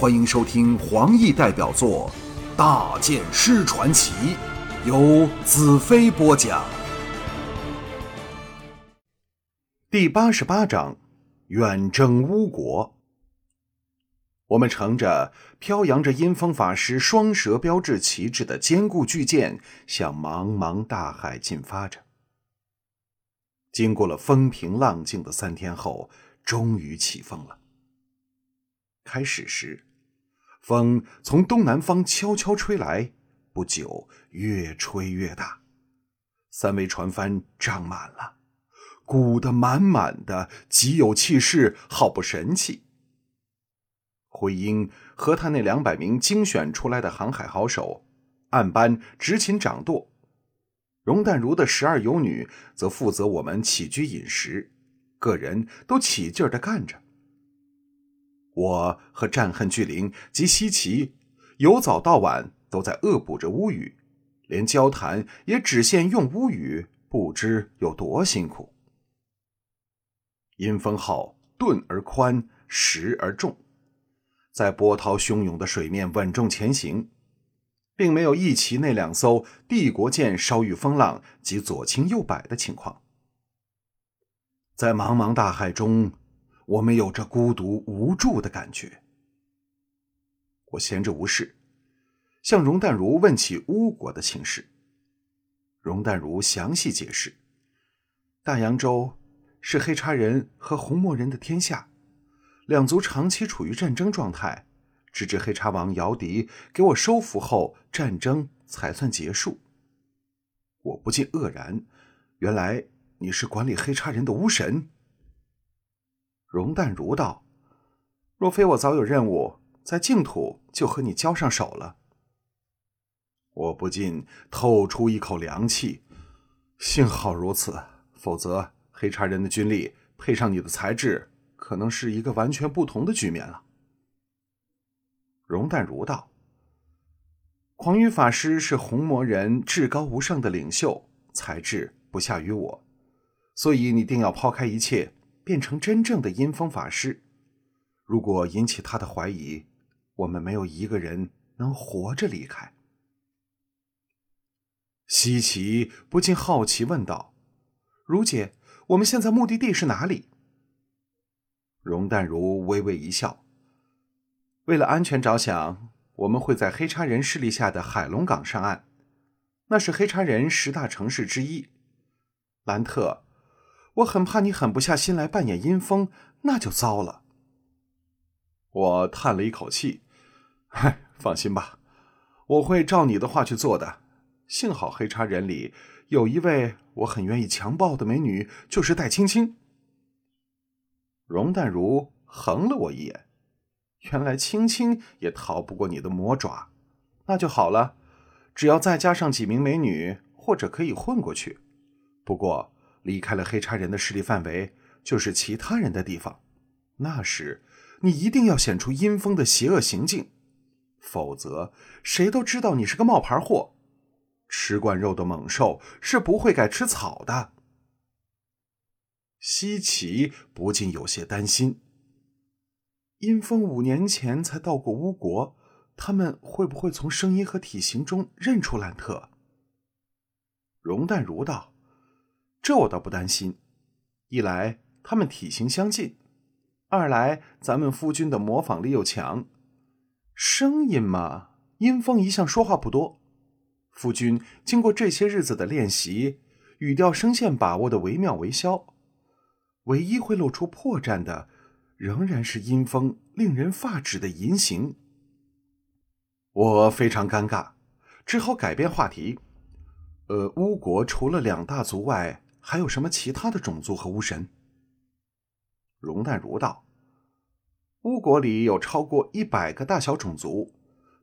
欢迎收听黄奕代表作《大剑师传奇》，由子飞播讲。第八十八章：远征巫国。我们乘着飘扬着阴风法师双蛇标志旗帜的坚固巨舰，向茫茫大海进发着。经过了风平浪静的三天后，终于起风了。开始时。风从东南方悄悄吹来，不久越吹越大，三桅船帆涨满了，鼓得满满的，极有气势，好不神气。徽英和他那两百名精选出来的航海好手，按班执勤掌舵；容淡如的十二游女则负责我们起居饮食，个人都起劲儿的干着。我和战恨巨灵及西岐，由早到晚都在恶补着巫语，连交谈也只限用巫语，不知有多辛苦。阴风号钝而宽，实而重，在波涛汹涌的水面稳重前行，并没有一齐那两艘帝国舰稍遇风浪即左倾右摆的情况。在茫茫大海中。我们有着孤独无助的感觉。我闲着无事，向容淡如问起巫国的情势。容淡如详细解释：大洋洲是黑叉人和红魔人的天下，两族长期处于战争状态，直至黑叉王姚迪给我收服后，战争才算结束。我不禁愕然：原来你是管理黑叉人的巫神。容淡如道：“若非我早有任务，在净土就和你交上手了。”我不禁透出一口凉气，幸好如此，否则黑茶人的军力配上你的才智，可能是一个完全不同的局面了。容淡如道：“狂羽法师是红魔人至高无上的领袖，才智不下于我，所以你定要抛开一切。”变成真正的阴风法师，如果引起他的怀疑，我们没有一个人能活着离开。西岐不禁好奇问道：“如姐，我们现在目的地是哪里？”容淡如微微一笑：“为了安全着想，我们会在黑叉人势力下的海龙港上岸，那是黑叉人十大城市之一。兰特。”我很怕你狠不下心来扮演阴风，那就糟了。我叹了一口气，嗨，放心吧，我会照你的话去做的。幸好黑叉人里有一位我很愿意强暴的美女，就是戴青青。容淡如横了我一眼，原来青青也逃不过你的魔爪，那就好了，只要再加上几名美女，或者可以混过去。不过。离开了黑叉人的势力范围，就是其他人的地方。那时，你一定要显出阴风的邪恶行径，否则谁都知道你是个冒牌货。吃惯肉的猛兽是不会改吃草的。西岐不禁有些担心：阴风五年前才到过巫国，他们会不会从声音和体型中认出兰特？容淡如道。这我倒不担心，一来他们体型相近，二来咱们夫君的模仿力又强。声音嘛，阴风一向说话不多，夫君经过这些日子的练习，语调声线把握的惟妙惟肖。唯一会露出破绽的，仍然是阴风令人发指的淫行。我非常尴尬，只好改变话题。呃，巫国除了两大族外，还有什么其他的种族和巫神？容淡如道：“巫国里有超过一百个大小种族，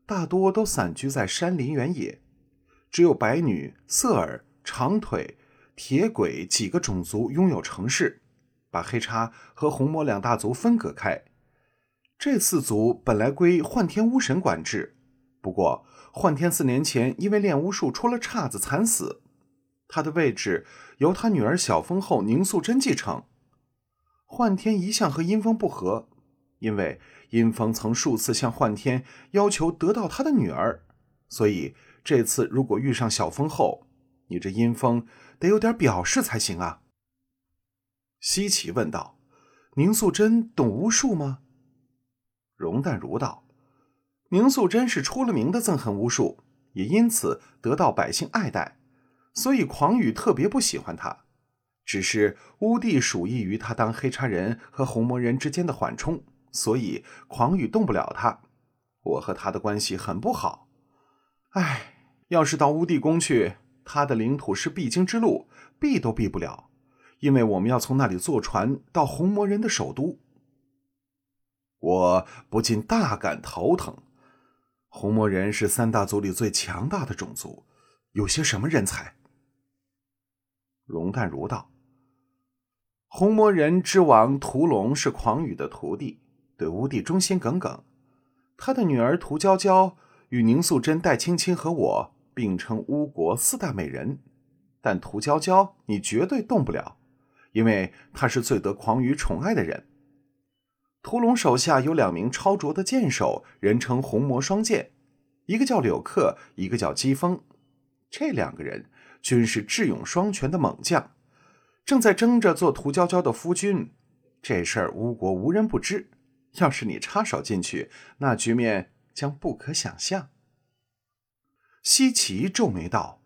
大多都散居在山林原野，只有白女、瑟尔、长腿、铁鬼几个种族拥有城市，把黑叉和红魔两大族分隔开。这四族本来归幻天巫神管制，不过幻天四年前因为练巫术出了岔子，惨死。”他的位置由他女儿小风后宁素贞继承。幻天一向和阴风不和，因为阴风曾数次向幻天要求得到他的女儿，所以这次如果遇上小风后，你这阴风得有点表示才行啊。”西岐问道：“宁素贞懂巫术吗？”容淡如道：“宁素贞是出了名的憎恨巫术，也因此得到百姓爱戴，所以狂羽特别不喜欢他。只是乌帝属意于他当黑叉人和红魔人之间的缓冲，所以狂羽动不了他。我和他的关系很不好。唉，要是到乌帝宫去，他的领土是必经之路，避都避不了，因为我们要从那里坐船到红魔人的首都。”我不禁大感头疼。红魔人是三大族里最强大的种族，有些什么人才？龙淡如道：“红魔人之王屠龙是狂雨的徒弟，对乌帝忠心耿耿。他的女儿屠娇娇与宁素贞、戴青青和我并称巫国四大美人，但屠娇娇你绝对动不了，因为她是最得狂雨宠爱的人。”屠龙手下有两名超卓的剑手，人称红魔双剑，一个叫柳克，一个叫疾风。这两个人均是智勇双全的猛将，正在争着做屠娇娇的夫君。这事儿吴国无人不知，要是你插手进去，那局面将不可想象。西岐皱眉道：“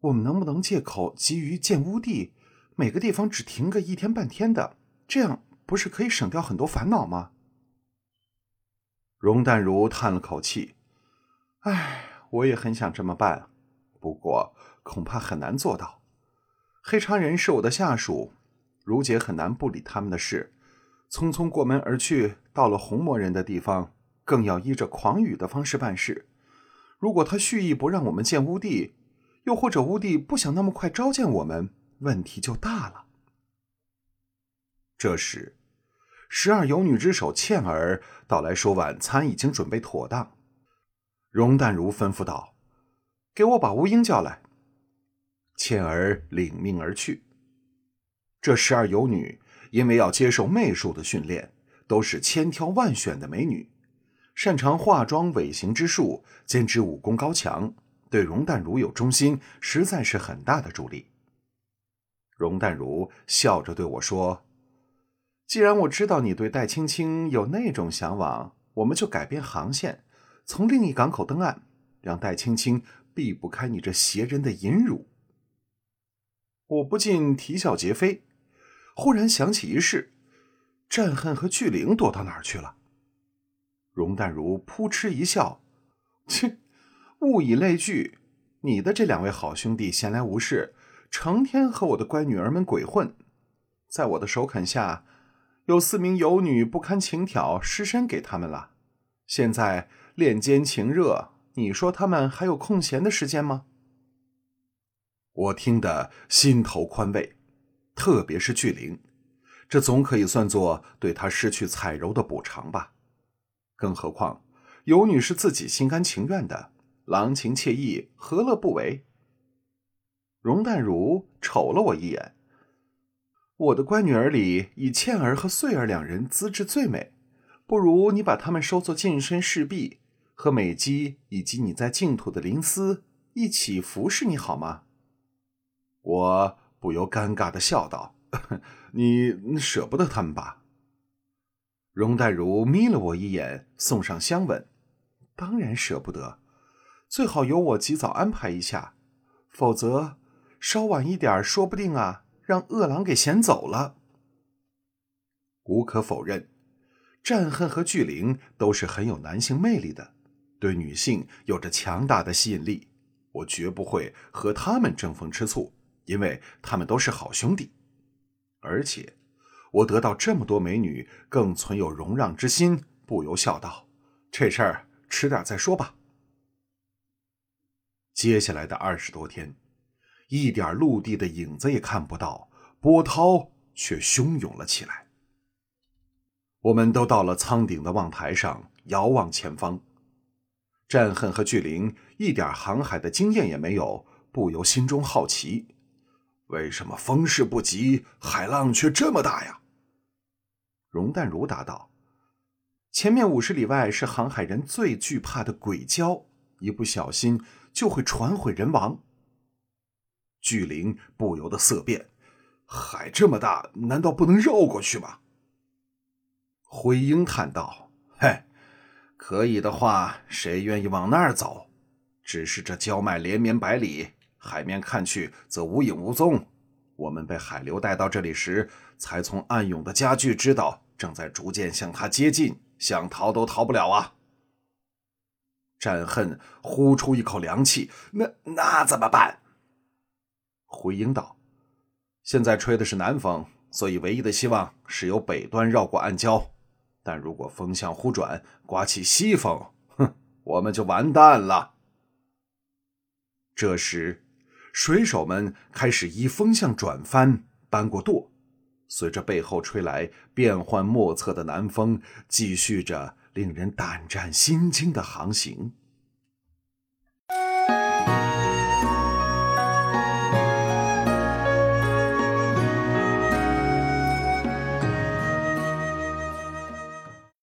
我们能不能借口急于建屋地，每个地方只停个一天半天的，这样？”不是可以省掉很多烦恼吗？容淡如叹了口气：“唉，我也很想这么办，不过恐怕很难做到。黑茶人是我的下属，如姐很难不理他们的事。匆匆过门而去，到了红魔人的地方，更要依着狂语的方式办事。如果他蓄意不让我们见乌帝，又或者乌帝不想那么快召见我们，问题就大了。”这时。十二游女之首倩儿到来说：“晚餐已经准备妥当。”容淡如吩咐道：“给我把乌英叫来。”倩儿领命而去。这十二游女因为要接受媚术的训练，都是千挑万选的美女，擅长化妆、尾行之术，兼之武功高强，对容淡如有忠心，实在是很大的助力。容淡如笑着对我说。既然我知道你对戴青青有那种向往，我们就改变航线，从另一港口登岸，让戴青青避不开你这邪人的淫辱。我不禁啼笑皆非，忽然想起一事：战恨和巨灵躲到哪儿去了？容淡如扑哧一笑：“切，物以类聚，你的这两位好兄弟闲来无事，成天和我的乖女儿们鬼混，在我的首肯下。”有四名游女不堪情挑，失身给他们了。现在恋奸情热，你说他们还有空闲的时间吗？我听得心头宽慰，特别是巨灵，这总可以算作对他失去彩柔的补偿吧。更何况尤女是自己心甘情愿的，郎情妾意，何乐不为？容淡如瞅了我一眼。我的乖女儿里，以倩儿和穗儿两人资质最美，不如你把她们收作近身侍婢，和美姬以及你在净土的灵司一起服侍你好吗？我不由尴尬的笑道：“你舍不得他们吧？”容黛如眯了我一眼，送上香吻：“当然舍不得，最好由我及早安排一下，否则稍晚一点，说不定啊。”让恶狼给衔走了。无可否认，战恨和巨灵都是很有男性魅力的，对女性有着强大的吸引力。我绝不会和他们争风吃醋，因为他们都是好兄弟。而且，我得到这么多美女，更存有容让之心，不由笑道：“这事儿迟点再说吧。”接下来的二十多天。一点陆地的影子也看不到，波涛却汹涌了起来。我们都到了舱顶的望台上，遥望前方。战恨和巨灵一点航海的经验也没有，不由心中好奇：为什么风势不急，海浪却这么大呀？容淡如答道：“前面五十里外是航海人最惧怕的鬼礁，一不小心就会船毁人亡。巨灵不由得色变：“海这么大，难道不能绕过去吗？”灰鹰叹道：“嘿，可以的话，谁愿意往那儿走？只是这礁脉连绵百里，海面看去则无影无踪。我们被海流带到这里时，才从暗涌的加剧知道，正在逐渐向它接近。”想逃都逃不了啊！战恨呼出一口凉气，那那怎么办？回应道：“现在吹的是南风，所以唯一的希望是由北端绕过暗礁。但如果风向忽转，刮起西风，哼，我们就完蛋了。”这时，水手们开始依风向转帆，搬过舵。随着背后吹来变幻莫测的南风，继续着令人胆战心惊的航行。